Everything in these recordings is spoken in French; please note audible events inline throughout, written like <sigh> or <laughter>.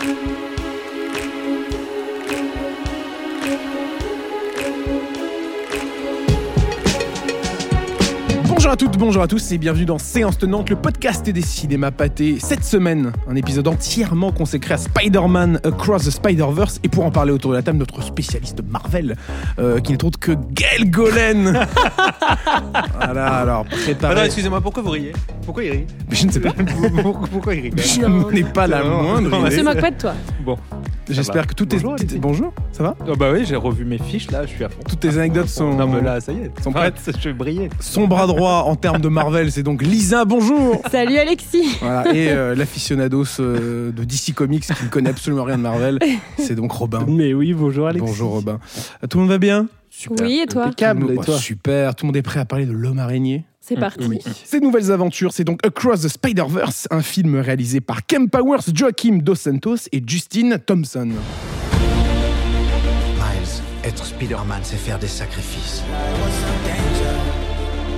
thank you Bonjour à toutes, bonjour à tous et bienvenue dans Séance Tenante, le podcast des cinémas pâtés. Cette semaine, un épisode entièrement consacré à Spider-Man Across the Spider-Verse. Et pour en parler autour de la table, notre spécialiste Marvel, euh, qui n'est autre que Gaël Golen. <laughs> voilà, alors préparez. Alors, excusez-moi, pourquoi vous riez? Pourquoi il rit? Mais je ne sais pas, <laughs> Pourquoi, il rit? Je n'ai pas la moindre non, idée. se moque pas de toi. Bon. J'espère que tout est. Bonjour, Alexis. Bonjour, ça va? Oh bah oui, j'ai revu mes fiches là, je suis à fond. Toutes tes anecdotes sont. Non mais là, ça y est, sont Arrête, je vais briller. Son bras droit en termes de Marvel, c'est donc Lisa, bonjour Salut Alexis. Voilà, et euh, l'aficionados euh, de DC Comics qui ne connaît absolument rien de Marvel, c'est donc Robin. Mais oui, bonjour Alexis. Bonjour Robin. Euh, Tout le monde va bien? Super. Oui, et toi? Impeccable, et toi? oh, Super, tout le monde est prêt à parler de l'homme araignée? C'est parti. Oui. Ces nouvelles aventures, c'est donc Across the Spider-Verse, un film réalisé par Kem Powers, Joaquim Dos Santos et Justin Thompson. Miles, être Spider-Man, c'est faire des sacrifices.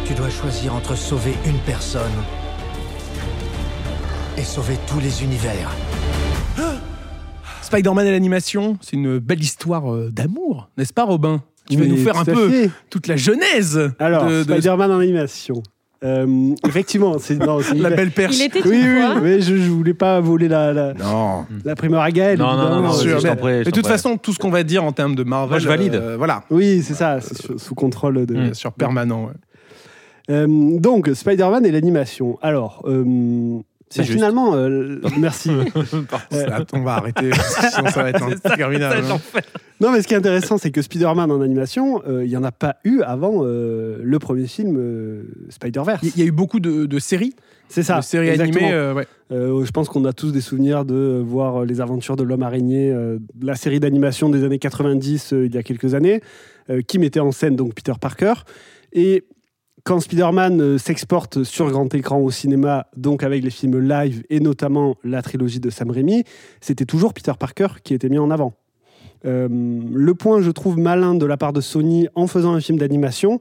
Tu dois choisir entre sauver une personne et sauver tous les univers. Spider-Man et l'animation, c'est une belle histoire euh, d'amour, n'est-ce pas Robin? Tu vas Oui, nous faire un peu fait. toute la genèse Alors, de, de Spider-Man en animation. Euh, effectivement, c'est la une- belle perche. Il était Oui, oui, mais je, je voulais pas voler la, la, Non, la primeur à Gaël. Non, non, non, évidemment. non, sûr, mais- de toute façon, tout ce qu'on va dire en termes de Marvel, Moi, je valide. euh, voilà, Oui, c'est ça, c'est sous, sous contrôle de. bien sûr, permanent. ouais. Euh, donc, Spider-Man et l'animation. Alors, euh, C'est bah, juste. finalement, euh, merci. <laughs> Là, on va arrêter, sinon ça va être interminable. <laughs> hein. Non, mais ce qui est intéressant, c'est que Spider-Man en animation, euh, il n'y en a pas eu avant euh, le premier film euh, Spider-Verse. Il y a eu beaucoup de, de séries, C'est ça. de séries exactement. animées. euh, ouais. Euh, je pense qu'on a tous des souvenirs de euh, voir les aventures de l'homme araignée, euh, la série d'animation des années 90 euh, il y a quelques années, euh, qui mettait en scène donc Peter Parker. Et quand Spider-Man euh, s'exporte sur grand écran au cinéma, donc avec les films live et notamment la trilogie de Sam Raimi, c'était toujours Peter Parker qui était mis en avant. Euh, le point, je trouve, malin de la part de Sony en faisant un film d'animation,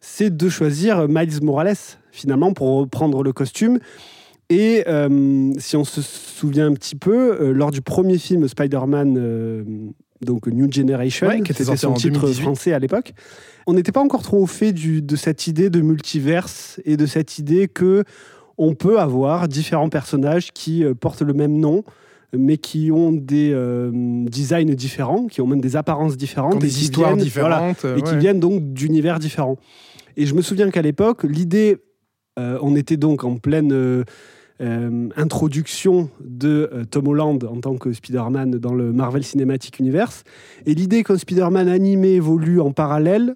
c'est de choisir Miles Morales, finalement, pour reprendre le costume. Et euh, si on se souvient un petit peu, lors du premier film Spider-Man, donc New Generation, Ouais, qui était sorti son en titre 2018. français à l'époque, on n'était pas encore trop au fait du, de cette idée de multiverse et de cette idée que on peut avoir différents personnages qui euh, portent le même nom, mais qui ont des euh, designs différents, qui ont même des apparences différentes, et des histoires viennent- différentes. euh, et qui viennent donc d'univers différents. Et je me souviens qu'à l'époque, l'idée, euh, on était donc en pleine euh, euh, introduction de euh, Tom Holland en tant que Spider-Man dans le Marvel Cinematic Universe, et l'idée qu'un Spider-Man animé évolue en parallèle,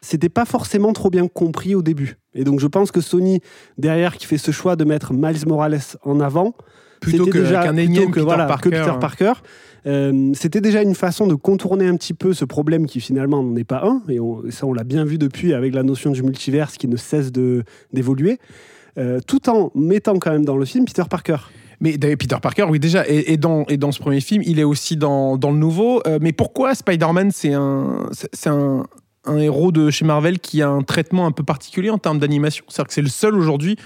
c'était pas forcément trop bien compris au début. Et donc je pense que Sony, derrière, qui fait ce choix de mettre Miles Morales en avant, Plutôt que- déjà- qu'un énième que, Peter voilà, Parker. que Peter Parker. Euh, c'était déjà une façon de contourner un petit peu ce problème qui finalement n'en est pas un, et, on- ça on l'a bien vu depuis avec la notion du multiverse qui ne cesse d'évoluer, euh, tout en mettant quand même dans le film Peter Parker. Mais Peter Parker, oui, déjà, et, dans, et dans ce premier film, il est aussi dans, dans le nouveau. Euh, mais pourquoi Spider-Man, c'est un, un, un héros de chez Marvel qui a un traitement un peu particulier en termes d'animation? C'est-à-dire que c'est le seul aujourd'hui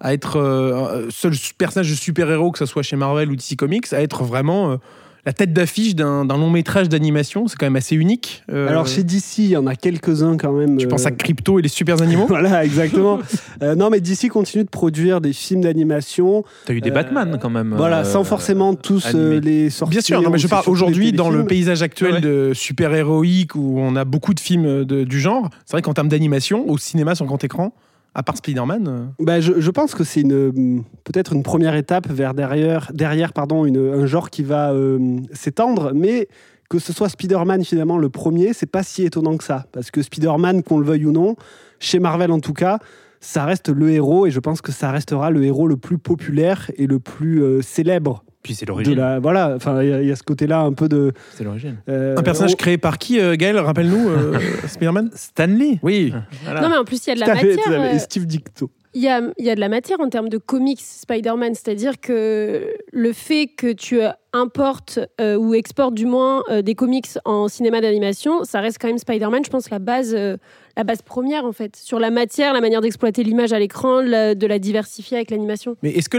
à être euh, seul personnage de super-héros, que ce soit chez Marvel ou DC Comics, à être vraiment euh, la tête d'affiche d'un long métrage d'animation. C'est quand même assez unique. Euh, Alors chez DC, il y en a quelques-uns quand même. tu euh, penses à Crypto et les super animaux <laughs> Voilà, exactement. Euh, non, mais DC continue de produire des films d'animation, T'as eu des Euh, Batman quand même. voilà, euh, sans forcément tous euh, les sortir. Bien sûr, non, mais je parle aujourd'hui dans le paysage actuel Ouais. de super-héroïque où on a beaucoup de films de- du genre. C'est vrai qu'en termes d'animation, au cinéma sur grand écran, à part Spider-Man, euh, Bah, je, pense que c'est une peut-être une première étape vers derrière, derrière pardon, une- un genre qui va euh, s'étendre, mais que ce soit Spider-Man finalement le premier, c'est pas si étonnant que ça, parce que Spider-Man, qu'on le veuille ou non, chez Marvel en tout cas, ça reste le héros. Et je pense que ça restera le héros le plus populaire et le plus euh, célèbre. Puis c'est l'origine. la, voilà, enfin il y, a- il y a ce côté-là un peu de. C'est l'origine. euh, un personnage on- créé par qui, euh, Gaël Rappelle-nous, euh, <laughs> Spider-Man Stanley. Oui. Voilà. Non, mais en plus, il y a de la matière. à fait. Et euh, Steve Dicto. il y a, il y a de la matière en termes de comics Spider-Man, c'est-à-dire que le fait que tu importes euh, ou exportes du moins euh, des comics en cinéma d'animation, ça reste quand même Spider-Man, je pense, la base, euh, la base première en fait, sur la matière, la manière d'exploiter l'image à l'écran, de la diversifier avec l'animation. Mais est-ce que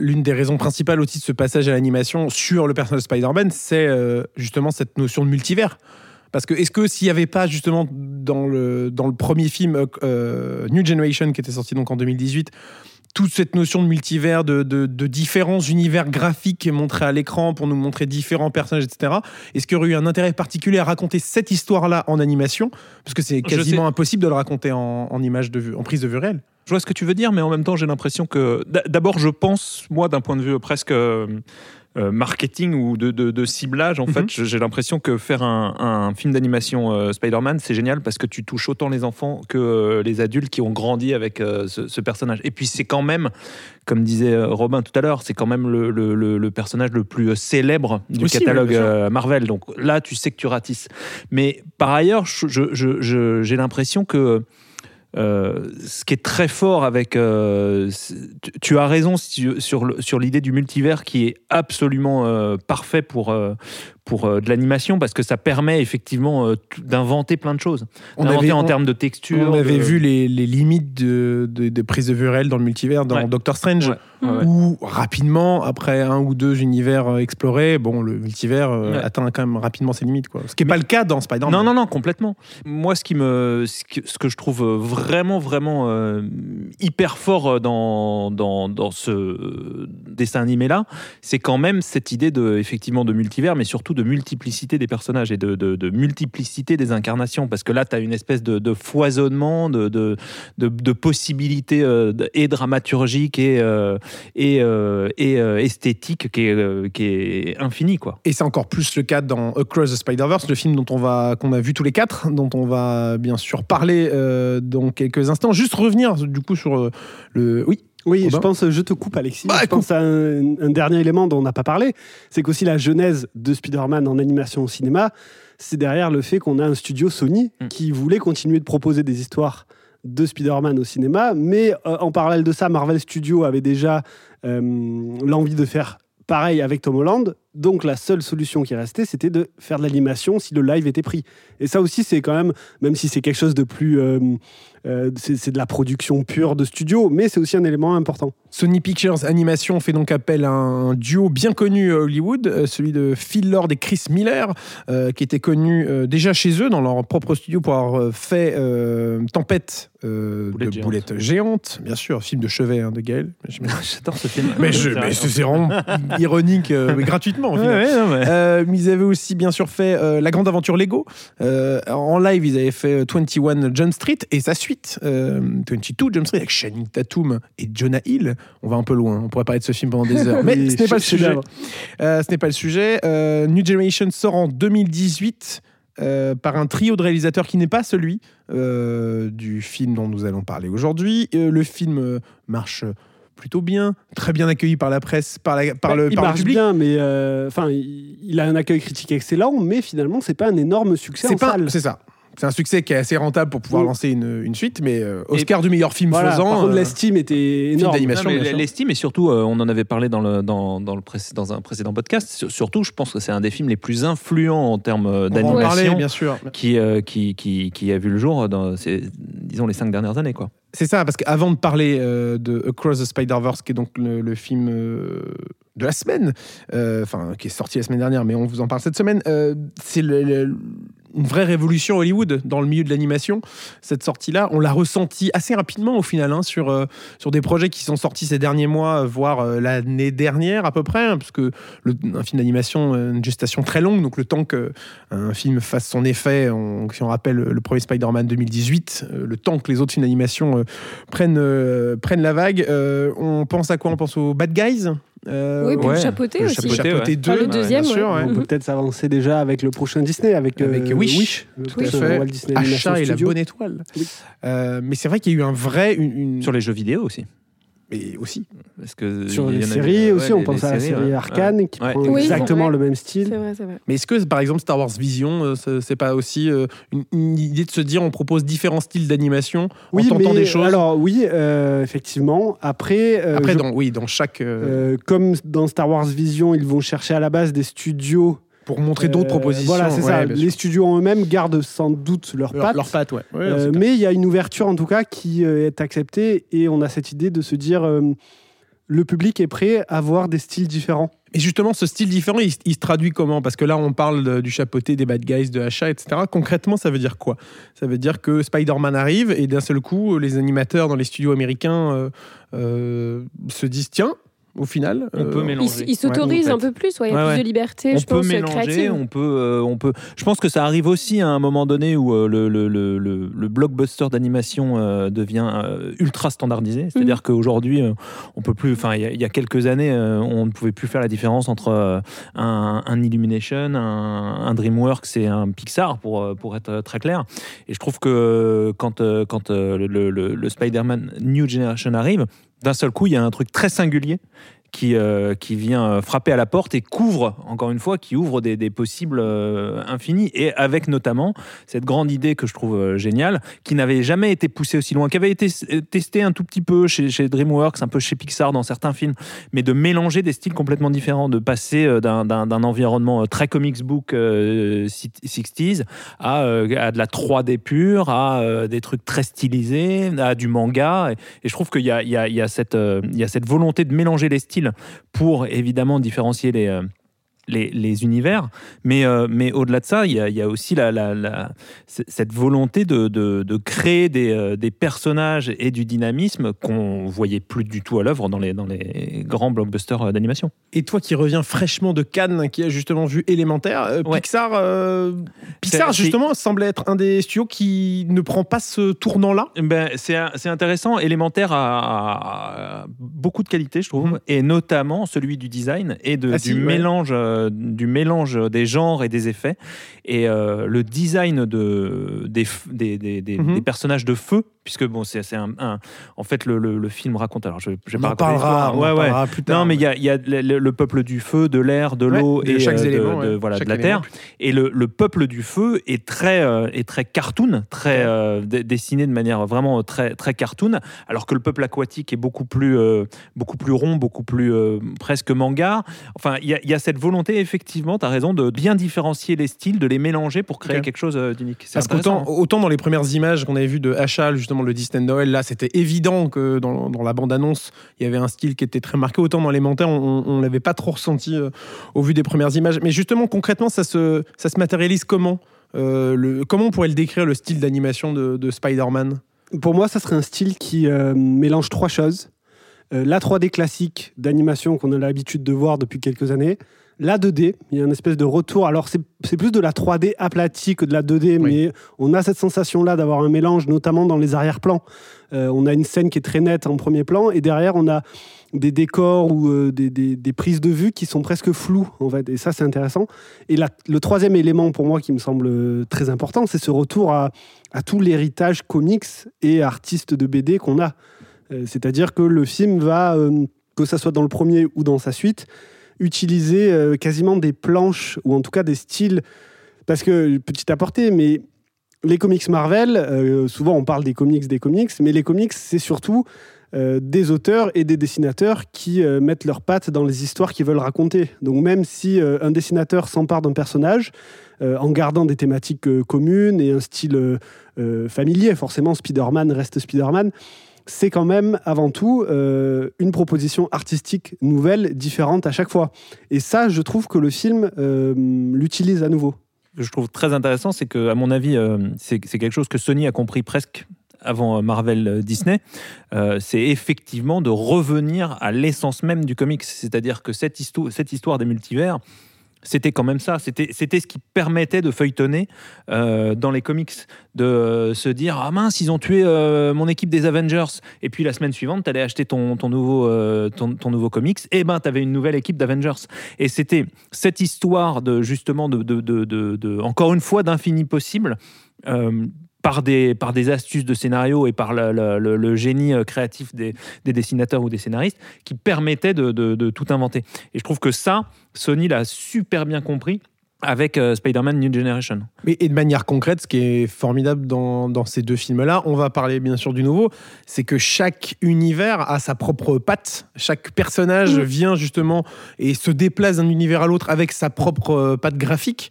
l'une des raisons principales aussi de ce passage à l'animation sur le personnage de Spider-Man, c'est euh, justement cette notion de multivers? Parce que est-ce que s'il n'y avait pas justement dans le, premier film euh, New Generation qui était sorti donc en 2018, toute cette notion de multivers, de, de- de différents univers graphiques montrés à l'écran pour nous montrer différents personnages, etc. Est-ce qu'il y aurait eu un intérêt particulier à raconter cette histoire-là en animation? Parce que c'est quasiment impossible de le raconter en, en image de vue, en prise de vue réelle. Je vois ce que tu veux dire, mais en même temps, j'ai l'impression que. D'abord, je pense, moi, d'un point de vue presque euh, marketing ou de, de- de ciblage, en Mhm. fait, j'ai l'impression que faire un, un film d'animation euh, Spider-Man, c'est génial parce que tu touches autant les enfants que euh, les adultes qui ont grandi avec euh, ce, ce personnage. Et puis, c'est quand même, comme disait euh, Robin tout à l'heure, c'est quand même le, le- personnage le plus euh, célèbre du Aussi, catalogue euh, Marvel. Donc là, tu sais que tu ratisses. Mais par ailleurs, j'ai l'impression que euh, ce qui est très fort avec. euh, tu, as raison sur, l'idée du multivers qui est absolument euh, parfait pour, pour euh, de l'animation parce que ça permet effectivement euh, d'inventer plein de choses. On avait- en on- termes de texture. On avait de- vu les, les limites de, de, de prise de vue réelle dans le multivers dans Ouais. Doctor Strange, Ouais, ouais, ouais. où rapidement, après un ou deux univers euh, explorés, bon, le multivers euh, atteint quand même rapidement ses limites. Quoi. Ce qui n'est pas le cas dans Spider-Man. Non, non, non, complètement. Moi, ce qui me, ce que, ce que je trouve vraiment, vraiment hyper fort dans, dans, dans ce dessin animé-là, c'est quand même cette idée de, effectivement, de multivers, mais surtout de multiplicité des personnages et de, de- multiplicité des incarnations. Parce que là, tu as une espèce de, foisonnement, de, possibilités euh, et dramaturgiques et, euh, euh, et euh, esthétiques qui est, qui est infini, quoi. Et c'est encore plus le cas dans Across the Spider-Verse, le film dont on va qu'on a vu tous les quatre, dont on va bien sûr parler dans quelques instants. Juste revenir du coup sur le. Oui. Oui, Robin je pense, je te coupe Alexis, Bah, je pense à un, un dernier élément dont on n'a pas parlé, c'est qu'aussi la genèse de Spider-Man en animation au cinéma, c'est derrière le fait qu'on a un studio Sony Mm. qui voulait continuer de proposer des histoires de Spider-Man au cinéma, mais euh, en parallèle de ça, Marvel Studios avait déjà euh, l'envie de faire pareil avec Tom Holland, donc la seule solution qui restait, c'était de faire de l'animation si le live était pris. Et ça aussi, c'est quand même, même si c'est quelque chose de plus... euh, euh, c'est de la production pure de studio, mais c'est aussi un élément important. Sony Pictures Animation fait donc appel à un duo bien connu à Hollywood, euh, celui de Phil Lord et Chris Miller, euh, qui étaient connus euh, déjà chez eux dans leur propre studio pour avoir fait euh, Tempête euh, de géantes. boulettes géantes, bien sûr, film de chevet hein, de Gaël. <laughs> J'adore ce film. Mais, je- mais c'est vraiment <laughs> ironique, euh, mais gratuitement. Au final. ouais, Euh, mais ils avaient aussi bien sûr fait euh, La Grande Aventure Lego. Euh, en live, ils avaient fait euh, 21 Jump Street et sa suite, euh, 22 Jump Street avec Channing Tatum et Jonah Hill. On va un peu loin, on pourrait parler de ce film pendant des heures. <laughs> Mais ce n'est pas le sujet. chef-d'œuvre. Ce n'est pas le sujet. New Generation sort en 2018 euh, par un trio de réalisateurs qui n'est pas celui euh, du film dont nous allons parler aujourd'hui. Euh, le film marche plutôt bien, très bien accueilli par la presse, par, la, par Bah, le, il par le marche public. bien, mais euh, enfin, il, il a un accueil critique excellent, mais finalement, c'est pas un énorme succès en C'est pas, salle. c'est ça. C'est un succès qui est assez rentable pour pouvoir Mm. lancer une, une suite, mais euh, Oscar du meilleur film Voilà, faisant. par contre, euh, l'estime était énorme. L'estime, et surtout, euh, on en avait parlé dans, le, dans, dans, le précé- dans un précédent podcast, sur- surtout, je pense que c'est un des films les plus influents en termes d'animation bien sûr. qui, euh, qui, qui, qui a vu le jour dans, ces, disons, les cinq dernières années. Quoi. C'est ça, parce qu'avant de parler euh, de Across the Spider-Verse, qui est donc le, film euh, de la semaine, euh, enfin, qui est sorti la semaine dernière, mais on vous en parle cette semaine, c'est le- une vraie révolution Hollywood dans le milieu de l'animation. Cette sortie-là, on l'a ressenti assez rapidement au final, hein, sur, euh, sur des projets qui sont sortis ces derniers mois, voire euh, l'année dernière à peu près, hein, parce que le- un film d'animation, euh, une gestation très longue, donc le temps qu'un film fasse son effet, on- si on rappelle le premier Spider-Man 2018, euh, le temps que les autres films d'animation euh, prennent, euh, prennent la vague. Euh, on pense à quoi? On pense aux Bad Guys? Euh, Oui, puis ouais, le chapeauté le aussi. chapeauté, Chapeauté ouais. 2, Enfin, le deuxième, bien sûr, ouais. On peut Mhm. peut-être s'avancer déjà avec le prochain Disney, avec, Avec euh, Wish. le Tout à fait. Walt Disney Achat et la bonne étoile. Oui. Euh, mais c'est vrai qu'il y a eu un vrai. Une, une- Sur les jeux vidéo aussi. Mais aussi. Parce que Sur les séries aussi, on pense à la séries, série. Arcane qui prend exactement le même style. Mais est-ce que, par exemple, Star Wars Vision, euh, c'est pas aussi euh, une, idée de se dire on propose différents styles d'animation Oui, en tentant des choses alors oui, euh, effectivement. Après, Après, je- dans, oui, dans chaque. comme dans Star Wars Vision, ils vont chercher à la base des studios. Pour montrer d'autres euh, propositions. Voilà, c'est ouais, ça. Les studios en eux-mêmes gardent sans doute leurs Leur- pattes. Leurs pattes, ouais. Ouais, Euh, mais il y a une ouverture en tout cas qui euh, est acceptée et on a cette idée de se dire le public est prêt à voir des styles différents. Et justement, ce style différent, il, il se traduit comment? Parce que là, on parle de- du chapeauté des bad guys, de Hacha, etc. Concrètement, ça veut dire quoi? Ça veut dire que Spider-Man arrive et d'un seul coup, les animateurs dans les studios américains euh, euh, se disent tiens, au final. On peut euh, mélanger. Ils s'autorisent Ouais, en un peu plus, ouais, il y a Ouais, plus ouais. de liberté, on je peut pense, mélanger, créative. on peut, euh, on peut. Je pense que ça arrive aussi à un moment donné où euh, le, le, le, le- le blockbuster d'animation euh, devient euh, ultra standardisé. C'est-à-dire qu'aujourd'hui, euh, on peut plus. Enfin, il y, a- il y a quelques années, euh, on ne pouvait plus faire la différence entre euh, un, un Illumination, un, un DreamWorks et un Pixar, pour pour être très clair. Et je trouve que quand euh, quand euh, le, le- le Spider-Man New Generation arrive, d'un seul coup, il y a un truc très singulier qui, euh, qui vient frapper à la porte et couvre, encore une fois, qui ouvre des, des possibles euh, infinis. Et avec notamment cette grande idée que je trouve euh, géniale, qui n'avait jamais été poussée aussi loin, qui avait été testée un tout petit peu chez, DreamWorks, un peu chez Pixar dans certains films, mais de mélanger des styles complètement différents, de passer d'un- environnement très comics book euh, 60s à, à de la 3D pure, à des trucs très stylisés, à du manga. Et, je trouve qu'il y y, y, y a cette volonté de mélanger les styles pour évidemment différencier les. Les, les univers, mais, euh, mais au-delà de ça, il y a, il y a aussi la, la- la- c- cette volonté de, de- de créer des, euh, des personnages et du dynamisme qu'on voyait plus du tout à l'œuvre dans les, dans les grands blockbusters euh, d'animation. Et toi qui reviens fraîchement de Cannes, qui a justement vu Élémentaire, euh, Ouais. Pixar, Pixar justement semble être un des studios qui ne prend pas ce tournant-là? Ben, c'est c'est intéressant. Élémentaire a, a beaucoup de qualités, je trouve, Mhm. et notamment celui du design et de, Ah si, du, ouais. Euh, du mélange des genres et des effets. Et euh, le design de, des, des, des, des- Mhm. des personnages de feu, puisque bon, c'est un, un- En fait, le, le- le film raconte. Alors, je, je pas parlera, on Ouais, ouais. parlera plus tard. Non, mais il y y a le, le- le peuple du feu, de l'air, de l'eau et chaque euh, de, élément, de- voilà, chaque de la élément. terre. Et le, le peuple du feu est très, est très cartoon, très dessiné de manière vraiment très, très cartoon, alors que le peuple aquatique est beaucoup plus, beaucoup plus rond, beaucoup plus presque manga. Enfin, il y, a- il y a cette volonté, effectivement, tu as raison, de bien différencier les styles, de les mélanger pour créer quelque chose euh, d'unique. C'est Parce qu'autant hein. autant dans les premières images qu'on avait vues de Hachal, justement le Disney Noël, là c'était évident que dans, dans la bande-annonce il y avait un style qui était très marqué. Autant dans l'élémentaire, on, on l'avait pas trop ressenti euh, au vu des premières images. Mais justement, concrètement, ça se, ça se matérialise comment Euh, le, Comment on pourrait le décrire, le style d'animation de, de Spider-Man? Pour moi, ça serait un style qui euh, mélange trois choses. La 3D classique d'animation qu'on a l'habitude de voir depuis quelques années. La 2D, il y a une espèce de retour. Alors, c'est plus de la 3D aplatie que de la 2D, Oui. mais on a cette sensation-là d'avoir un mélange, notamment dans les arrière-plans. Euh, on a une scène qui est très nette en premier plan, et derrière, on a des décors ou euh, des, des- des prises de vue qui sont presque floues, en fait. Et ça, c'est intéressant. Et la- le troisième élément, pour moi, qui me semble euh, très important, c'est ce retour à, à tout l'héritage comics et artiste de BD qu'on a. Euh, C'est-à-dire que le film va, que ça soit dans le premier ou dans sa suite, utiliser euh, quasiment des planches, ou en tout cas des styles. Parce que, petit aparté, mais les comics Marvel, euh, souvent on parle des comics, des comics, mais les comics, c'est surtout euh, des auteurs et des dessinateurs qui mettent leurs pattes dans les histoires qu'ils veulent raconter. Donc même si un dessinateur s'empare d'un personnage, en gardant des thématiques communes et un style familier, forcément Spider-Man reste Spider-Man, c'est quand même avant tout euh, une proposition artistique nouvelle, différente à chaque fois. Et ça, je trouve que le film euh, l'utilise à nouveau. Je trouve très intéressant, c'est que, à mon avis, euh, c'est quelque chose que Sony a compris presque avant Marvel Disney, c'est effectivement de revenir à l'essence même du comics. C'est-à-dire que cette histoire des multivers, c'était quand même ça. C'était ce qui permettait de feuilletonner euh, dans les comics, de euh, se dire Ah mince, ils ont tué euh, mon équipe des Avengers. Et puis la semaine suivante, tu allais acheter ton, ton, nouveau, ton, nouveau comics. Et ben, tu avais une nouvelle équipe d'Avengers. Et c'était cette histoire de justement, de, de- de- encore une fois, d'infini possible. Par des, par des astuces de scénario et par le, le- le- le génie euh, créatif des, des dessinateurs ou des scénaristes qui permettaient de, de- de tout inventer. Et je trouve que ça, Sony l'a super bien compris avec euh, Spider-Man New Generation. Mais, et de manière concrète, ce qui est formidable dans, dans ces deux films-là, on va parler bien sûr du nouveau, c'est que chaque univers a sa propre patte. Chaque personnage Mm. vient justement et se déplace d'un univers à l'autre avec sa propre euh, patte graphique.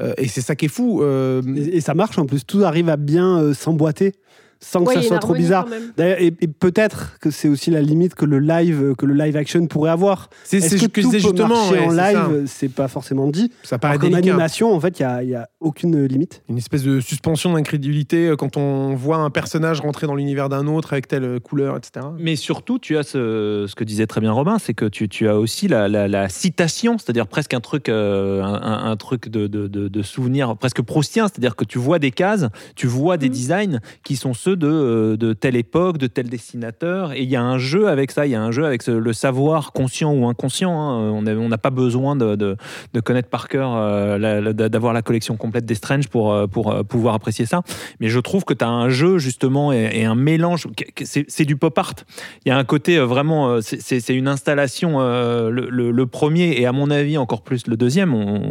Euh, et c'est ça qui est fou. euh, Et, ça marche en plus, tout arrive à bien euh, s'emboîter sans que ça soit trop bizarre. Et, et peut-être que c'est aussi la limite que le live, que le live action pourrait avoir. c'est Est-ce c'est que ce que tout peut justement. marcher ouais, en live C'est pas forcément dit. Ça paraît délicat. animation, en fait, il n'y a, il y a aucune limite. Une espèce de suspension d'incrédulité euh, quand on voit un personnage rentrer dans l'univers d'un autre avec telle euh, couleur, etc. Mais surtout, tu as ce, ce que disait très bien Robin, c'est que tu, tu as aussi la, la- la citation, c'est-à-dire presque un truc, euh, un, truc de, de, de- de souvenir presque proustien, c'est-à-dire que tu vois des cases, tu vois des Mhm. designs qui sont ceux de, euh, de telle époque, de tel dessinateur, et il y a un jeu avec ça, il y a un jeu avec le savoir conscient ou inconscient. hein. On n'a pas besoin de, de- de connaître par cœur, euh, d'avoir la collection complète des Strange pour, euh, pour pouvoir apprécier ça. Mais je trouve que tu as un jeu justement et, et un mélange, c'est du pop art. Il y a un côté vraiment, c'est- une installation, euh, le, le- le premier et à mon avis encore plus le deuxième, on,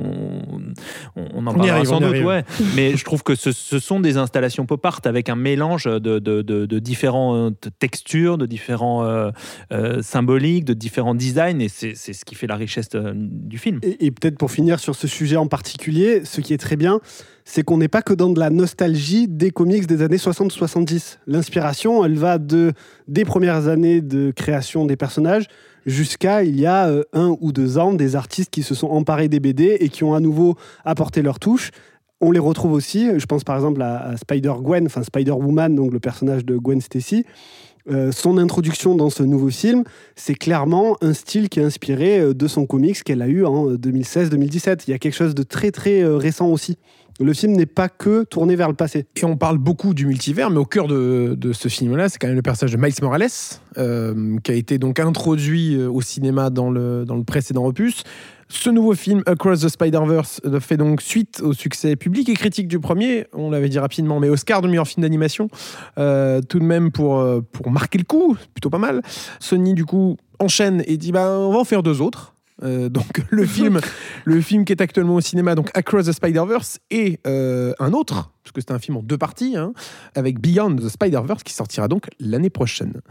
on, on en parlera sans doute, ouais. mais je trouve que ce, ce sont des installations pop art avec un mélange de, différentes textures, de différents euh, euh, symboliques, de différents designs et c'est c'est ce qui fait la richesse euh, du film. Et, et peut-être pour finir sur ce sujet en particulier, ce qui est très bien, c'est qu'on n'est pas que dans de la nostalgie des comics des années 60-70. L'inspiration, elle va de, des premières années de création des personnages jusqu'à il y a euh, un ou deux ans des artistes qui se sont emparés des BD et qui ont à nouveau apporté leur touche. On les retrouve aussi, je pense par exemple à, Spider-Gwen, enfin Spider-Woman, donc le personnage de Gwen Stacy. Euh, son introduction dans ce nouveau film, c'est clairement un style qui est inspiré euh, de son comics qu'elle a eu en euh, 2016-2017. Il y a quelque chose de très très euh, récent aussi. Le film n'est pas que tourné vers le passé. Et on parle beaucoup du multivers, mais au cœur de, ce film-là, c'est quand même le personnage de Miles Morales, euh, qui a été donc introduit euh, au cinéma dans le, dans le précédent opus. Ce nouveau film, Across the Spider-Verse, euh, fait donc suite au succès public et critique du premier, on l'avait dit rapidement, mais Oscar de meilleur film d'animation, euh, tout de même pour, euh, pour marquer le coup, plutôt pas mal. Sony, du coup, enchaîne et dit bah, on va en faire deux autres. Euh, donc <laughs> le film, le film qui est actuellement au cinéma, donc Across the Spider-Verse, et euh, un autre, parce que c'est un film en deux parties, hein, avec Beyond the Spider-Verse qui sortira donc l'année prochaine.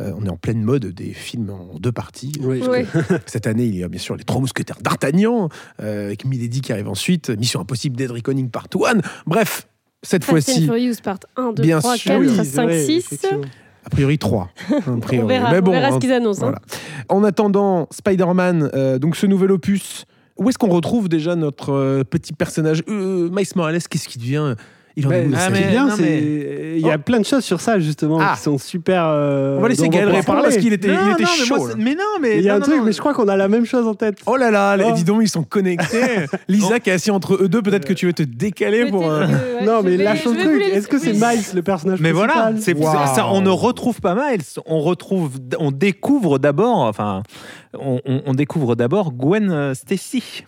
Euh, on est en pleine mode des films en deux parties. Ouais. <laughs> Cette année, il y a bien sûr les Trois Mousquetaires d'Artagnan, euh, avec Milady qui arrive ensuite, Mission Impossible Dead Reckoning Part 1. Bref, cette fois-ci, Furious part 1, 2, Bien 3, sûr. 4, Oui, 5, 6. A priori 3. <laughs> A priori. On verra, Mais bon, on verra hein, ce qu'ils annoncent. hein. En attendant, Spider-Man, euh, donc ce nouvel opus, où est-ce qu'on retrouve déjà notre euh, petit personnage euh, Miles Morales, qu'est-ce qui devient Il en Mais ah, bien, non, il y a plein de choses sur ça justement Ah. qui sont super. euh, On va laisser Gaël répondre parler. parce qu'il était, il Non, était non, mais chaud. moi, mais non, mais Il y a non, un non, truc, non. mais je crois qu'on a la même chose en tête. Oh là là, les- Oh. dis donc, ils sont connectés. <laughs> <laughs> Lisa qui est assise entre eux deux, peut-être que tu veux te décaler pour. euh, Peut-être que, ouais, <laughs> non, mais lâche le truc. Est-ce que c'est. Miles le personnage Mais voilà, c'est ça, on ne retrouve pas Miles, on retrouve, on découvre d'abord, enfin, on découvre d'abord Gwen euh, Stacy.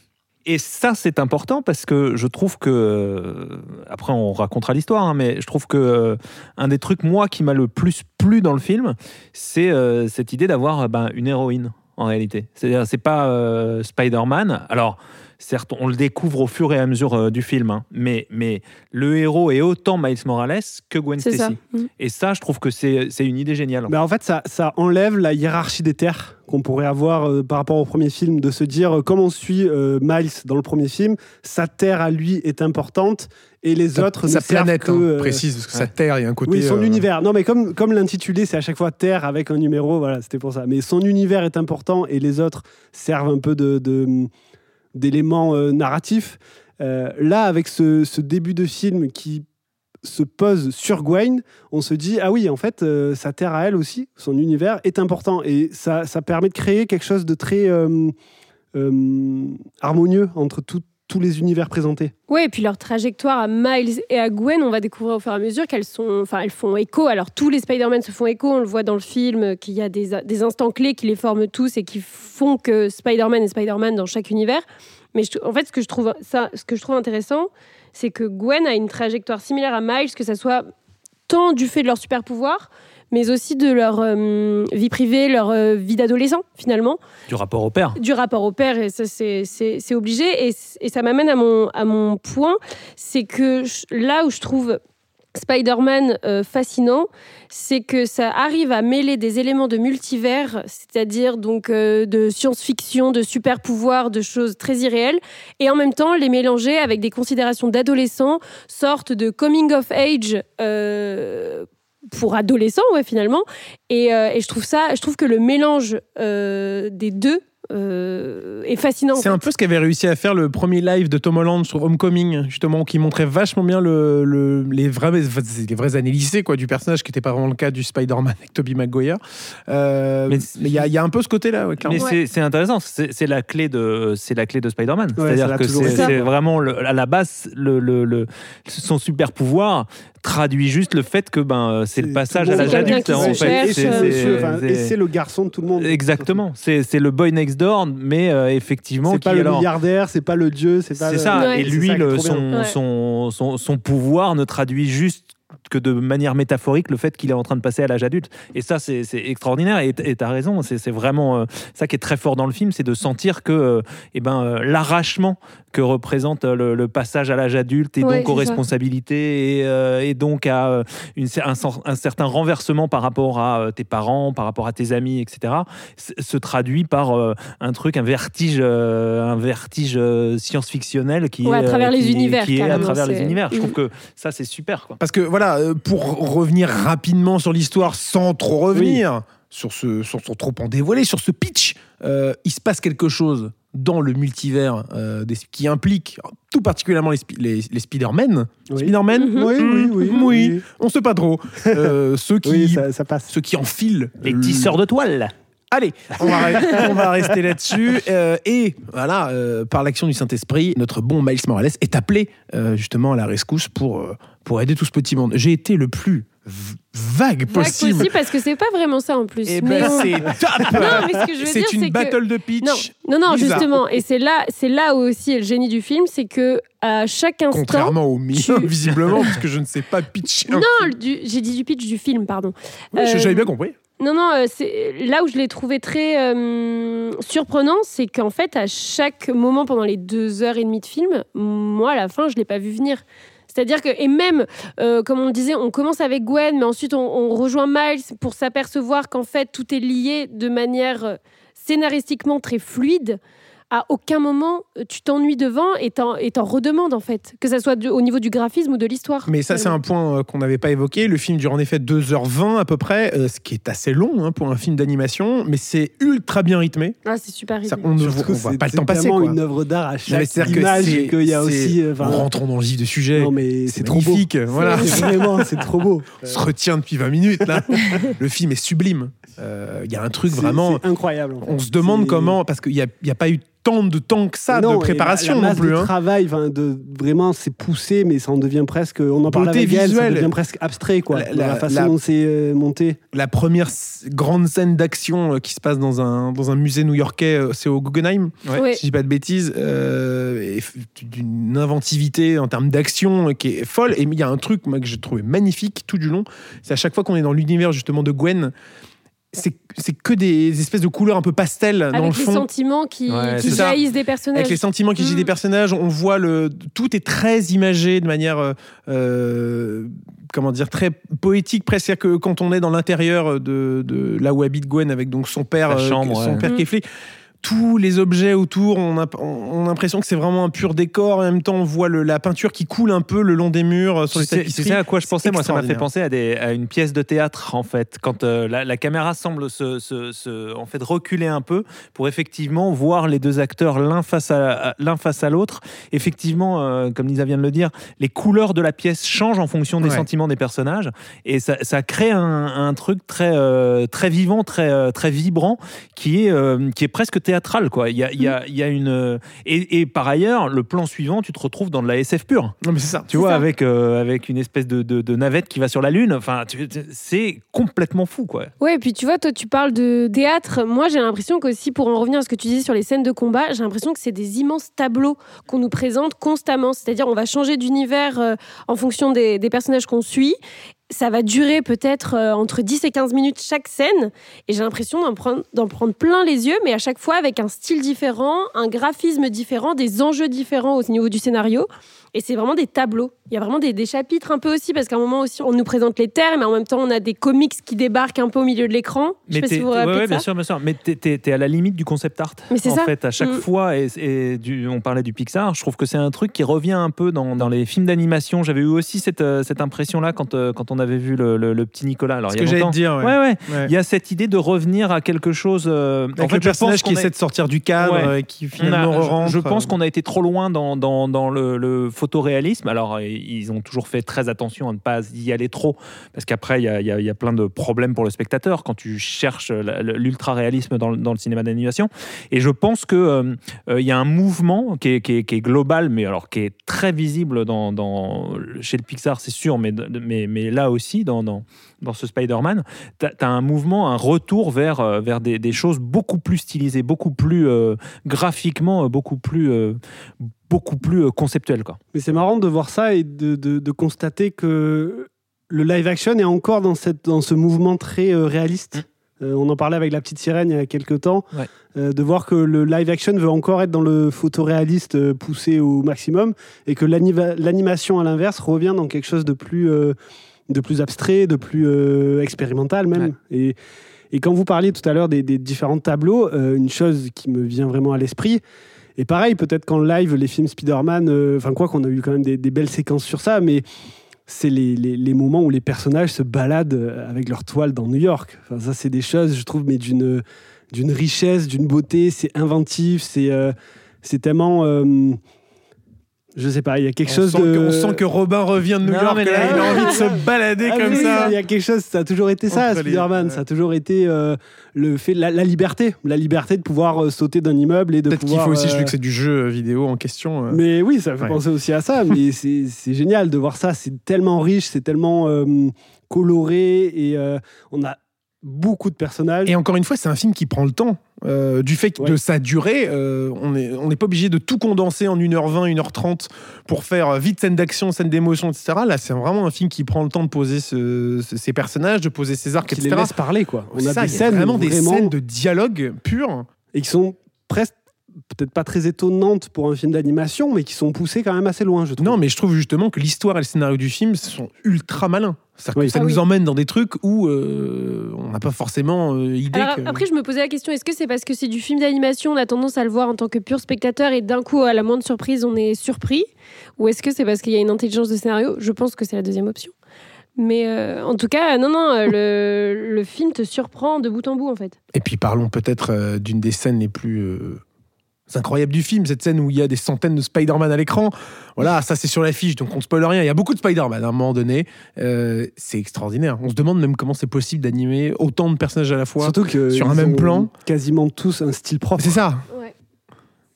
Et ça, c'est important parce que je trouve que, euh, après, on racontera l'histoire, hein, mais je trouve que euh, un des trucs moi qui m'a le plus plu dans le film, c'est euh, cette idée d'avoir ben, une héroïne en réalité. C'est-à-dire, c'est pas Spider-Man. Alors. Certes, on le découvre au fur et à mesure euh, du film, hein, mais, mais le héros est autant Miles Morales que Gwen ça. Stacy. Mm. Et ça, je trouve que c'est c'est une idée géniale. Bah, en fait, ça, ça enlève la hiérarchie des terres qu'on pourrait avoir euh, par rapport au premier film, de se dire, euh, comme on suit euh, Miles dans le premier film, sa terre à lui est importante et les sa- autres sa ne servent planète, que... hein, euh, précise, parce que sa terre, il y a un côté. oui, son euh, univers. Non, mais comme, comme l'intitulé, c'est à chaque fois Terre avec un numéro, voilà, c'était pour ça. Mais son univers est important et les autres servent un peu de, de- d'éléments euh, narratifs. Euh, là, avec ce, début de film qui se pose sur Gwen, on se dit ah oui, en fait, euh, sa terre à elle aussi, son univers est important et ça, ça permet de créer quelque chose de très harmonieux entre tout- tous les univers présentés. Ouais, et puis leur trajectoire à Miles et à Gwen, on va découvrir au fur et à mesure qu'elles sont, enfin, elles font écho. Alors tous les Spider-Man se font écho, on le voit dans le film, euh, qu'il y a des, instants clés qui les forment tous et qui font que Spider-Man est Spider-Man dans chaque univers. Mais en fait, ce que je trouve, ce que je trouve intéressant, c'est que Gwen a une trajectoire similaire à Miles, que ça soit tant du fait de leur super pouvoir, mais aussi de leur euh, vie privée, leur euh, vie d'adolescent finalement Du rapport au père. du rapport au père, et ça, c'est- obligé. Et, et ça m'amène à mon, à mon point, c'est que je- là où je trouve Spider-Man euh, fascinant, c'est que ça arrive à mêler des éléments de multivers, c'est-à-dire donc euh, de science-fiction, de super pouvoirs, de choses très irréelles, et en même temps les mélanger avec des considérations d'adolescents, sorte de coming of age. euh, pour adolescents, finalement. Et, et je trouve ça, je trouve que le mélange des deux euh, est fascinant. en C'est fait. un peu ce qu'avait réussi à faire le premier live de Tom Holland sur Homecoming, justement, qui montrait vachement bien le, le- les, vrais, les vraies années lycée quoi, du personnage, qui n'était pas vraiment le cas du Spider-Man avec Tobey Maguire. Euh, Mais il y, a- il y a un peu ce côté-là, ouais, clairement. Mais Ouais. c'est- intéressant, c'est la clé de, c'est la clé de Spider-Man. Ouais, C'est-à-dire que c'est vraiment le- à la base le, le- le- son super pouvoir traduit juste le fait que ben c'est le passage à l'âge adulte. En fait. et C'est- euh, et c'est- le garçon de tout le monde. Exactement, c'est c'est le boy next door, mais euh, effectivement C'est pas le alors- milliardaire, c'est pas le dieu, c'est pas. C'est le- ça. Ouais. Et C'est lui, le- son pouvoir ne traduit juste que de manière métaphorique le fait qu'il est en train de passer à l'âge adulte. Et ça, c'est c'est extraordinaire. Et tu as raison, c'est c'est vraiment euh, ça qui est très fort dans le film, c'est de sentir que euh, eh ben, euh, l'arrachement que représente euh, le, le passage à l'âge adulte et Ouais, donc aux responsabilités et, euh, et donc à euh, une, un, certain renversement par rapport à euh, tes parents, par rapport à tes amis, etc., se traduit par euh, un truc, un vertige, euh, un vertige science-fictionnel qui, Ouais, à est, euh, travers les qui- univers, qui est à travers les univers. Je trouve Mm. que ça, c'est super. Quoi. Parce que voilà, euh, pour revenir rapidement sur l'histoire sans trop revenir sur ce, sur, sans trop en dévoiler, sur ce pitch, euh, il se passe quelque chose dans le multivers euh, des- qui implique tout particulièrement les, les, les Spider-Man. Oui. Spider-Man Mhm. Oui, oui, oui. Mm, oui. On sait pas trop. Euh, <laughs> ceux, qui, Oui, ça, ça passe. ceux qui enfilent. Les le- tisseurs de toile. Allez, on va, re- on va rester là-dessus. Euh, et voilà, euh, par l'action du Saint-Esprit, notre bon Miles Morales est appelé euh, justement à la rescousse pour, euh, pour aider tout ce petit monde. J'ai été le plus vague Vague possible. possible, parce que c'est pas vraiment ça en plus. Et Mais ben on- c'est top <laughs> Non, mais ce que je veux C'est dire, une c'est que- battle de pitch. Non, non, justement. Et c'est là, c'est là où aussi est le génie du film, c'est que à chaque instant. Contrairement au mien, tu- visiblement, <laughs> parce que je ne sais pas pitcher. Non, du- j'ai dit du pitch du film, pardon. Oui, euh, J'avais bien compris. Non, non, euh, c'est là où je l'ai trouvé très euh, surprenant, c'est qu'en fait, à chaque moment pendant les deux heures et demie de film, moi, à la fin, je l'ai pas vu venir. C'est-à-dire que, et même, euh, comme on disait, on commence avec Gwen, mais ensuite on, on rejoint Miles pour s'apercevoir qu'en fait, tout est lié de manière euh, scénaristiquement très fluide. À aucun moment, euh, tu t'ennuies devant et t'en, et t'en redemandes, en fait. Que ça soit du- au niveau du graphisme ou de l'histoire. Mais ça, c'est un point euh, qu'on n'avait pas évoqué. Le film dure en effet 2h20 à peu près, euh, ce qui est assez long hein, pour un film d'animation, mais c'est ultra bien rythmé. Ah, c'est super Ça, rythmé. on ne voit, que on voit c'est- pas le c'est temps passer. tellement quoi. une œuvre d'art à chaque image c'est- qu'il y a c'est- aussi. enfin, Rentrons dans le vif du sujet. Non, mais c'est c'est trop beau. Voilà. C'est vraiment, c'est trop beau. <laughs> On se retient depuis 20 minutes là. <laughs> le film est sublime. Euh, Il y a un truc C'est- vraiment. c'est incroyable. en fait. On se demande C'est- comment, parce qu'il n'y a, y a pas eu tant de temps que ça Non, de préparation la, la non plus. de hein. travail, de vraiment, c'est poussé, mais ça en devient presque. On en parle avec elle, ça visuelle. devient presque abstrait, quoi. La- dans la, la- façon la- dont c'est euh, monté. La première grande scène d'action euh, qui se passe dans un, dans un musée new-yorkais, euh, c'est au Guggenheim, Ouais. si je dis pas de bêtises, euh, d'une inventivité en termes d'action euh, qui est folle. Et il y a un truc moi, que j'ai trouvé magnifique tout du long, c'est à chaque fois qu'on est dans l'univers justement de Gwen, c'est que des espèces de couleurs un peu pastel dans le Avec les fond. sentiments qui, Ouais, qui jaillissent des personnages. Avec les sentiments qui Mm. des personnages, on voit le tout est très imagé de manière euh, euh, comment dire très poétique presque C'est-à-dire que quand on est dans l'intérieur de, de là où habite Gwen avec donc son père chambre, son ouais. père Mm. qui est flic, tous les objets autour, on a, on a l'impression que c'est vraiment un pur décor. En même temps, on voit le- la peinture qui coule un peu le long des murs, euh, sur les tapisseries. sais à quoi je pensais Moi, ça m'a fait penser à, des, à une pièce de théâtre, en fait. Quand euh, la, la caméra semble se, se- se- en fait, reculer un peu pour effectivement voir les deux acteurs l'un face à, l'un face à l'autre. Effectivement, euh, comme Lisa vient de le dire, les couleurs de la pièce changent en fonction des Ouais. sentiments des personnages. Et ça, ça crée un, un truc très, euh, très vivant, très, très vibrant, qui est, qui est presque théâtral quoi. Il y a, il y a, il y a une. euh, Et, et par ailleurs, le plan suivant, tu te retrouves dans de la SF pure. Non, mais c'est ça. Tu vois, ça. avec, euh, avec une espèce de, de- de navette qui va sur la Lune. Enfin, c'est complètement fou, quoi. Ouais, et puis tu vois, toi, tu parles de théâtre. Moi, j'ai l'impression qu'aussi, pour en revenir à ce que tu disais sur les scènes de combat, j'ai l'impression que c'est des immenses tableaux qu'on nous présente constamment. C'est-à-dire, on va changer d'univers euh, en fonction des, des personnages qu'on suit. Ça va durer peut-être euh, entre 10 et 15 minutes chaque scène. Et j'ai l'impression d'en prendre, d'en prendre plein les yeux, mais à chaque fois avec un style différent, un graphisme différent, des enjeux différents au niveau du scénario. Et c'est vraiment des tableaux. Il y a vraiment des, des chapitres un peu aussi, parce qu'à un moment aussi, on nous présente les terres, mais en même temps, on a des comics qui débarquent un peu au milieu de l'écran. Je sais pas si vous vous ouais, rappelez ouais, de bien ça. sûr, bien sûr. Mais t'es, t'es à la limite du concept art. Mais c'est en ça. fait, à chaque Mm. fois, et, et du- on parlait du Pixar, je trouve que c'est un truc qui revient un peu dans, dans les films d'animation. J'avais eu aussi cette, euh, cette impression-là quand, euh, quand on avait vu le, le- le petit Nicolas. Alors, Ce il y a que j'allais te dire. ouais. Ouais, ouais. Ouais. Il y a cette idée de revenir à quelque chose. euh, Avec en fait, le personnage qui a- essaie de sortir du cadre Ouais. et qui on a- finalement je- re-rentre. je pense qu'on a été trop loin dans, dans, dans le, le photoréalisme. Alors, ils ont toujours fait très attention à ne pas y aller trop, parce qu'après, il y a, plein de problèmes pour le spectateur quand tu cherches l'ultra-réalisme dans, le- cinéma d'animation. Et je pense qu'il il y a un mouvement qui est, global, mais alors qui est très visible chez le Pixar, c'est sûr, mais, là aussi, dans, dans ce Spider-Man, tu as, un mouvement, un retour vers, euh, vers des, des choses beaucoup plus stylisées, beaucoup plus euh, graphiquement, euh, beaucoup plus, euh, beaucoup plus conceptuelles. Quoi. Mais c'est marrant de voir ça et de, de- de constater que le live action est encore dans, cette, dans ce mouvement très réaliste. Euh, on en parlait avec la petite sirène il y a quelques temps, Ouais. euh, de voir que le live action veut encore être dans le photoréaliste euh, poussé au maximum et que l'animation à l'inverse revient dans quelque chose de plus, de plus abstrait, de plus expérimental même. Et, et quand vous parliez tout à l'heure des, des différents tableaux, une chose qui me vient vraiment à l'esprit, et pareil, peut-être qu'en live, les films Spider-Man, enfin quoi qu'on a eu quand même des, des belles séquences sur ça, mais c'est les, les- moments où les personnages se baladent euh, avec leur toile dans New York. Enfin, ça, c'est des choses, je trouve, mais d'une richesse, d'une beauté. C'est inventif, c'est euh, c'est tellement. Je sais pas, il y a quelque on chose sent de. que, on sent que Robin revient de New Non, York. mais là, là- il a envie de se balader Ah comme oui, ça. Il y a quelque chose, ça a toujours été ça, les- Spider-Man. Ça a toujours été euh, le fait, la, la liberté, la liberté de pouvoir euh, sauter d'un immeuble et de Peut-être qu'il faut aussi, je euh, vu que c'est du jeu vidéo en question. Mais oui, ça fait Ouais. penser aussi à ça. Mais <laughs> c'est génial de voir ça. C'est tellement riche, c'est tellement coloré et euh, on a beaucoup de personnages. Et encore une fois, c'est un film qui prend le temps. Euh, du fait Ouais. de sa durée, euh, on n'est on pas obligé de tout condenser en 1h20, 1h30 pour faire euh, vite scène d'action, scène d'émotion, etc. Là, c'est vraiment un film qui prend le temps de poser ce- ce- ses personnages, de poser ses arcs, qui les etc. laisse parler quoi. On C'est a ça, des scènes vraiment des vraiment scènes de dialogue pur. et qui sont presque peut-être pas très étonnantes pour un film d'animation, mais qui sont poussées quand même assez loin, je trouve. Non, mais je trouve justement que l'histoire et le scénario du film sont ultra malins. C'est-à-dire que Oui. ça Ah nous oui. emmène dans des trucs où euh, on n'a pas forcément euh, idée. Alors, que- après, je me posais la question est-ce que c'est parce que c'est du film d'animation, on a tendance à le voir en tant que pur spectateur et d'un coup, à la moindre surprise, on est surpris? Ou est-ce que c'est parce qu'il y a une intelligence de scénario? Je pense que c'est la deuxième option. Mais euh, en tout cas, non, non, le, le film te surprend de bout en bout, en fait. Et puis parlons peut-être euh, d'une des scènes les plus euh, incroyables du film, cette scène où il y a des centaines de Spider-Man à l'écran. Voilà, ça c'est sur l'affiche, donc on ne spoil rien. Il y a beaucoup de Spider-Man à un moment donné. Euh, c'est extraordinaire. On se demande même comment c'est possible d'animer autant de personnages à la fois. Surtout que sur un même plan. quasiment tous un style propre. C'est ça.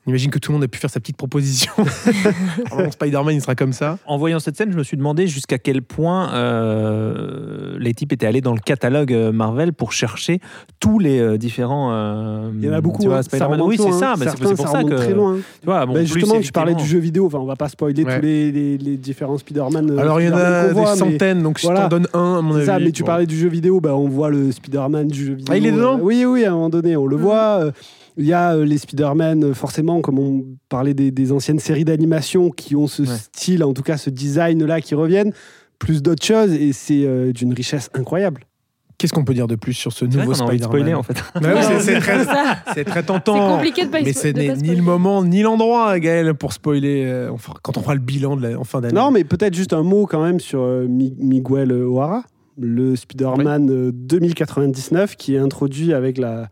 Imagine que tout le monde a pu faire sa petite proposition. <laughs> Spider-Man, il sera comme ça. En voyant cette scène, je me suis demandé jusqu'à quel point euh, les types étaient allés dans le catalogue euh, Marvel pour chercher tous les euh, différents. euh, Il y en a beaucoup. tu vois, hein. Ça Oui, c'est ça. hein. mais c'est pour ça que. très loin. Tu vois, bon, Bah, plus, justement, tu parlais du jeu vidéo. Enfin, on va pas spoiler Ouais. tous les, les- les différents Spider-Man. euh, Alors, il y en a des centaines, donc si voilà. je t'en donne un, à mon avis. ça, mais tu parlais du jeu vidéo, bah, on voit le Spider-Man du jeu vidéo. Ah, il est dedans Euh, Oui, oui, à un moment donné, on le Mhm. voit. Il y a euh, les Spider-Man, euh, forcément, comme on parlait des, des anciennes séries d'animation qui ont ce Ouais. style, en tout cas ce design-là qui reviennent, plus d'autres choses, et c'est euh, d'une richesse incroyable. Qu'est-ce qu'on peut dire de plus sur ce nouveau Spider-Man spoiler en fait. Bah c'est- très, très tentant. compliqué de pas Mais ce n'est ni le moment ni l'endroit, Gaël, pour spoiler. euh, quand on fera le bilan de la, en fin d'année. Non, mais peut-être juste un mot quand même sur euh, Mi- Miguel O'Hara, le Spider-Man euh, 2099, qui est introduit avec la,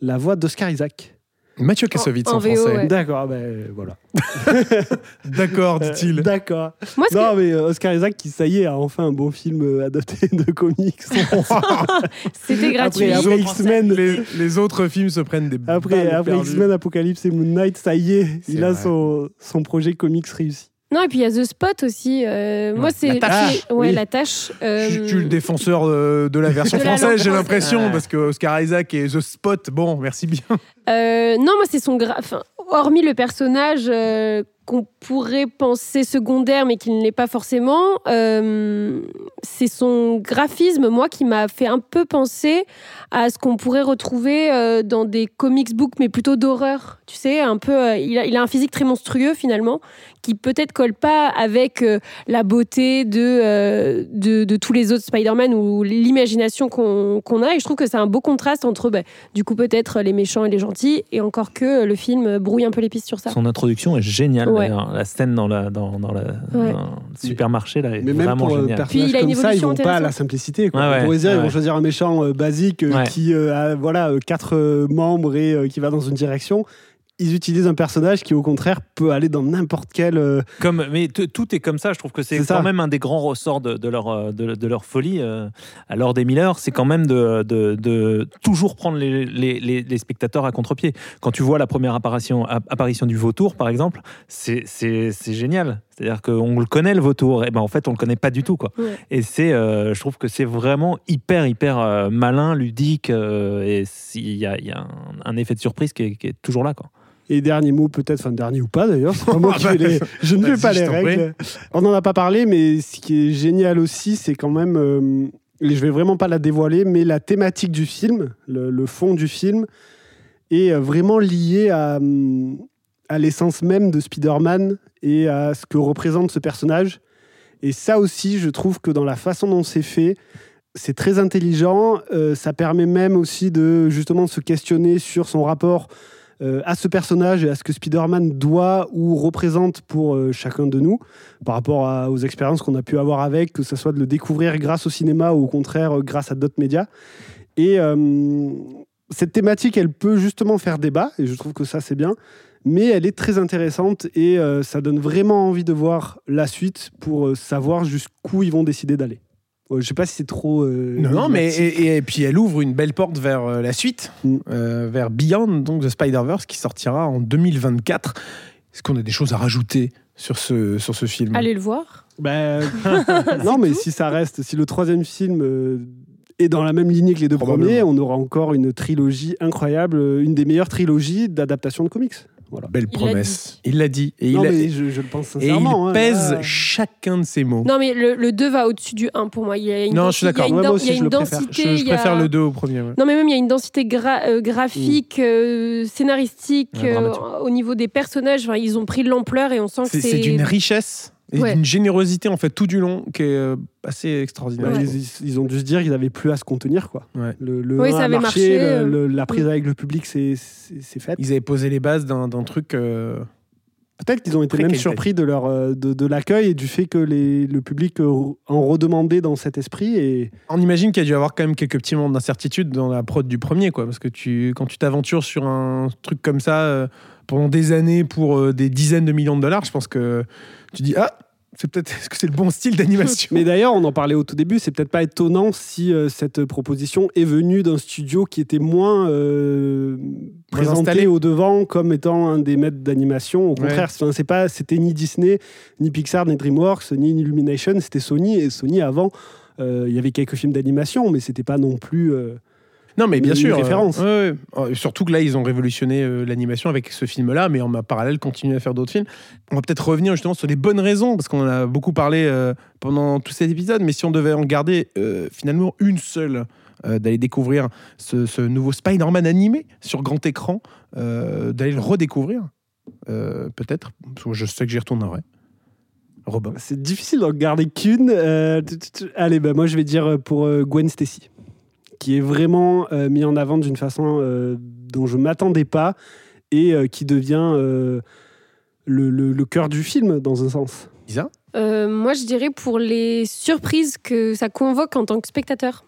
la voix d'Oscar Isaac. Mathieu Kassovitz en, en VO, français. ouais. D'accord, ben voilà. <laughs> D'accord, dit-il. Euh, D'accord. Moi, ce que- Non, mais euh, Oscar Isaac, qui ça y est, a enfin un bon film euh, adapté <laughs> de comics. <laughs> c'était gratuit. Après, après X-Men, les, les autres films se prennent des après, après. X-Men, Apocalypse et Moon Knight, ça y est, il a son, son projet comics réussi. Non, et puis il y a The Spot aussi. euh, moi, c'est. La tâche. c'est- ouais, Oui. la tâche. euh, Je suis le défenseur euh, de la version <laughs> De la langue française, j'ai l'impression, Ouais. parce que Oscar Isaac et The Spot, bon, merci bien. Euh, non, moi, c'est son. gra- enfin, hormis le personnage euh, qu'on pourrait penser secondaire, mais qui ne l'est pas forcément, euh, c'est son graphisme, moi, qui m'a fait un peu penser à ce qu'on pourrait retrouver euh, dans des comics books, mais plutôt d'horreur. Tu sais, un peu. euh, il, a, un physique très monstrueux, finalement, qui peut-être colle pas avec la beauté de, de, tous les autres Spider-Man ou l'imagination qu'on a. Et je trouve que c'est un beau contraste entre, bah, du coup, peut-être les méchants et les gentils, et encore que le film brouille un peu les pistes sur ça. Son introduction est géniale. D'ailleurs. La scène dans, la, dans, dans, la, Ouais. dans le supermarché là, est Mais même vraiment pour un géniale. Puis comme ça, ils vont pas à la simplicité. Quoi. Ouais, ouais, On pourrait dire, ils ouais. vont choisir un méchant euh, basique euh, Ouais. qui euh, a voilà, euh, quatre euh, membres et euh, qui va dans une direction. Ils utilisent un personnage qui, au contraire, peut aller dans n'importe quel. euh, Comme, mais tout est comme ça. Je trouve que c'est ça. quand même un des grands ressorts de, de leur, euh, de, de leur folie. euh, à Lord et Miller, c'est quand même de, de, de toujours prendre les, les, les- les spectateurs à contre-pied. Quand tu vois la première apparition, app- apparition du vautour, par exemple, c'est génial. C'est-à-dire qu'on le connaît, le vautour. Et ben, en fait, on le connaît pas du tout. Quoi. Ouais. Et c'est, euh, je trouve que c'est vraiment hyper, hyper euh, malin, ludique. euh, et il y a, il y a un, un effet de surprise qui est, qui est toujours là. Quoi. Et dernier mot, peut-être, enfin dernier ou pas d'ailleurs, c'est pas moi <laughs> qui fais les- je ne fais pas les règles. On n'en a pas parlé, mais ce qui est génial aussi, c'est quand même, euh, et je vais vraiment pas la dévoiler, mais la thématique du film, le, le fond du film, est euh, vraiment lié à, hum, à l'essence même de Spider-Man et à ce que représente ce personnage. Et ça aussi, je trouve que dans la façon dont c'est fait, c'est très intelligent. Euh, ça permet même aussi de justement se questionner sur son rapport euh, à ce personnage et à ce que Spider-Man doit ou représente pour euh, chacun de nous, par rapport aux expériences qu'on a pu avoir avec, que ce soit de le découvrir grâce au cinéma ou au contraire euh, grâce à d'autres médias. Et cette thématique, elle peut justement faire débat, et je trouve que ça c'est bien, mais elle est très intéressante et ça donne vraiment envie de voir la suite pour savoir jusqu'où ils vont décider d'aller. Ouais, je sais pas si c'est trop. euh, Non, non, mais et, et puis elle ouvre une belle porte vers euh, la suite, Mm. euh, vers Beyond, donc The Spider-Verse, qui sortira en 2024. Est-ce qu'on a des choses à rajouter sur ce, sur ce film? Allez le voir. Ben, <laughs> <laughs> non, mais si ça reste, si le troisième film euh, est dans la même lignée que les deux premiers, on aura encore une trilogie incroyable, euh, une des meilleures trilogies d'adaptation de comics. Voilà. Belle Il promesse. Il l'a dit. Et non, il, a- mais je, je le pense et sincèrement. il hein, pèse là. chacun de ses mots. Non, mais le, le 2 va au-dessus du 1 pour moi. Il y a une Non, je suis d'accord. Il y a une, Ouais, moi aussi, il y a je le préfère. densité. Je, je il y a- préfère le 2 au premier. ouais. Non, mais même il y a une densité gra- euh, graphique, euh, scénaristique, Ouais, euh, au niveau des personnages. Enfin, ils ont pris de l'ampleur et on sent que C'est c'est. c'est d'une richesse et Ouais. d'une générosité en fait tout du long qui est euh, assez extraordinaire. Ouais, ils, ils ont dû se dire qu'ils n'avaient plus à se contenir. Quoi. Ouais. Le, le Oui, 1 ça a avait marché, marché, le- euh, le- la prise avec le public, c'est fait. Ils avaient posé les bases d'un d'un truc. euh, Peut-être qu'ils ont été même surpris de, leur, de, de l'accueil et du fait que les, le public en redemandait dans cet esprit. Et On imagine qu'il y a dû y avoir quand même quelques petits moments d'incertitude dans la prod du premier, quoi. Parce que tu, quand tu t'aventures sur un truc comme ça euh, pendant des années pour euh, des dizaines de millions de dollars, je pense que tu dis ah, c'est peut-être est-ce que c'est le bon style d'animation? <laughs> Mais d'ailleurs, on en parlait au tout début, c'est peut-être pas étonnant si euh, cette proposition est venue d'un studio qui était moins euh, présenté au devant comme étant un des maîtres d'animation. Au Ouais. contraire, enfin, c'est pas, c'était ni Disney, ni Pixar, ni DreamWorks, ni Illumination, c'était Sony. Et Sony avant, euh, il y avait quelques films d'animation, mais c'était pas non plus. Non, mais bien sûr. référence. euh, ouais, ouais. Euh, Surtout que là, ils ont révolutionné euh, l'animation avec ce film-là, mais en parallèle, continuer à faire d'autres films. On va peut-être revenir justement sur les bonnes raisons, parce qu'on en a beaucoup parlé euh, pendant tout cet épisode, mais si on devait en garder euh, finalement une seule, euh, d'aller découvrir ce, ce nouveau Spider-Man animé sur grand écran, euh, d'aller le redécouvrir, euh, peut-être, je sais que j'y retournerai. Robin. C'est difficile d'en garder qu'une. Euh, allez, bah, moi je vais dire pour euh, Gwen Stacy, qui est vraiment euh, mis en avant d'une façon euh, dont je m'attendais pas et euh, qui devient euh, le, le- le cœur du film dans un sens. Isa? Euh, moi, je dirais pour les surprises que ça convoque en tant que spectateur.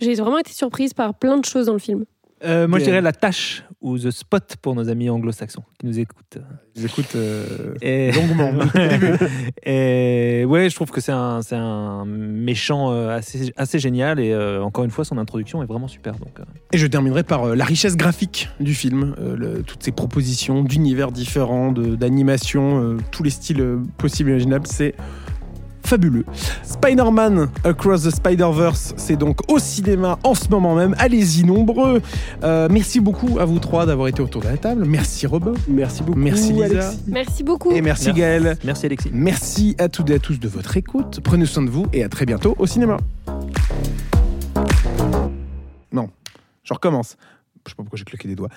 J'ai vraiment été surprise par plein de choses dans le film. Euh, moi, je dirais la tâche ou The Spot pour nos amis anglo-saxons qui nous écoutent. J'écoute euh, Et... <laughs> longuement. Et ouais, je trouve que c'est un, c'est un méchant euh, assez, assez génial et euh, encore une fois, son introduction est vraiment super. Donc, euh, Et je terminerai par la richesse graphique du film, le- toutes ces propositions d'univers différents, d'animation, tous les styles possibles et imaginables, c'est fabuleux. Spider-Man Across the Spider-Verse, c'est donc au cinéma en ce moment même. Allez-y nombreux. Euh, merci beaucoup à vous trois d'avoir été autour de la table. Merci Robin. Merci beaucoup. Merci, Lisa. Alexis. Merci beaucoup. Et merci, Merci. Gaël. merci Alexis. Merci à toutes et à tous de votre écoute. Prenez soin de vous et à très bientôt au cinéma. Non, je recommence. Je sais pas pourquoi j'ai claqué des doigts.